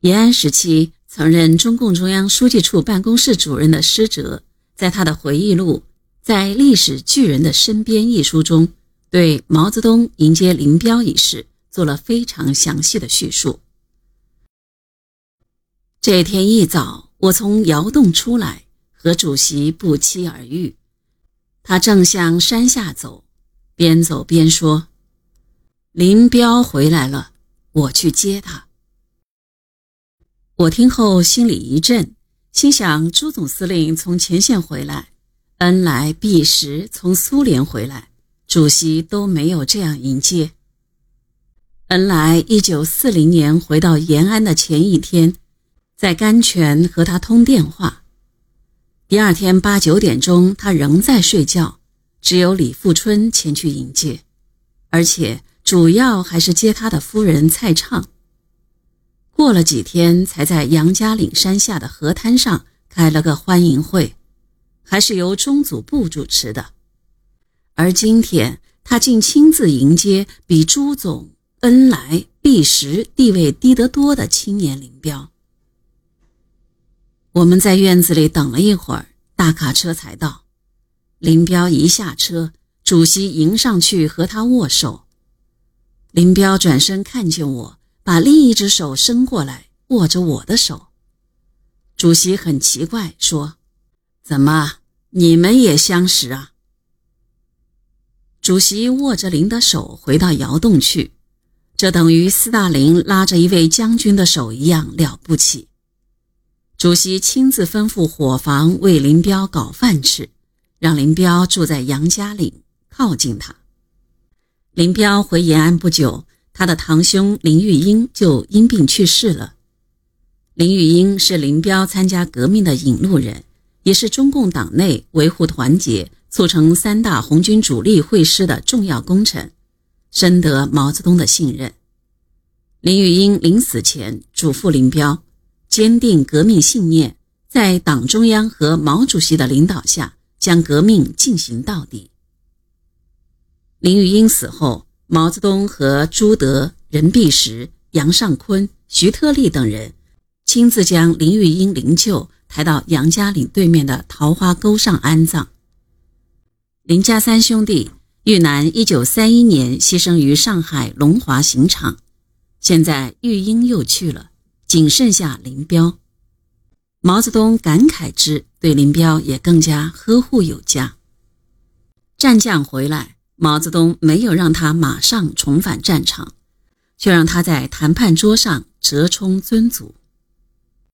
延安时期曾任中共中央书记处办公室主任的施哲，在他的回忆录《在历史巨人的身边》一书中，对毛泽东迎接林彪一事做了非常详细的叙述。这天一早，我从窑洞出来，和主席不期而遇。他正向山下走，边走边说：“林彪回来了，我去接他。”我听后心里一震，心想：朱总司令从前线回来，恩来弼时从苏联回来，主席都没有这样迎接。恩来一九四零年回到延安的前一天，在甘泉和他通电话。第二天八九点钟，他仍在睡觉，只有李富春前去迎接，而且主要还是接他的夫人蔡畅。过了几天，才在杨家岭山下的河滩上开了个欢迎会，还是由中组部主持的。而今天，他竟亲自迎接比朱总、恩来、毕实地位低得多的青年林彪。我们在院子里等了一会儿，大卡车才到。林彪一下车，主席迎上去和他握手。林彪转身看见我。把另一只手伸过来，握着我的手。主席很奇怪，说：“怎么，你们也相识啊？”主席握着林的手回到窑洞去，这等于斯大林拉着一位将军的手一样了不起。主席亲自吩咐伙房为林彪搞饭吃，让林彪住在杨家岭，靠近他。林彪回延安不久。他的堂兄林玉英就因病去世了。林玉英是林彪参加革命的引路人，也是中共党内维护团结、促成三大红军主力会师的重要功臣，深得毛泽东的信任。林玉英临死前嘱咐林彪，坚定革命信念，在党中央和毛主席的领导下，将革命进行到底。林玉英死后。毛泽东和朱德、任弼时、杨尚昆、徐特立等人亲自将林玉英灵柩抬到杨家岭对面的桃花沟上安葬。林家三兄弟，玉南一九三一年牺牲于上海龙华刑场，现在玉英又去了，仅剩下林彪。毛泽东感慨之，对林彪也更加呵护有加。战将回来。毛泽东没有让他马上重返战场，却让他在谈判桌上折冲尊祖。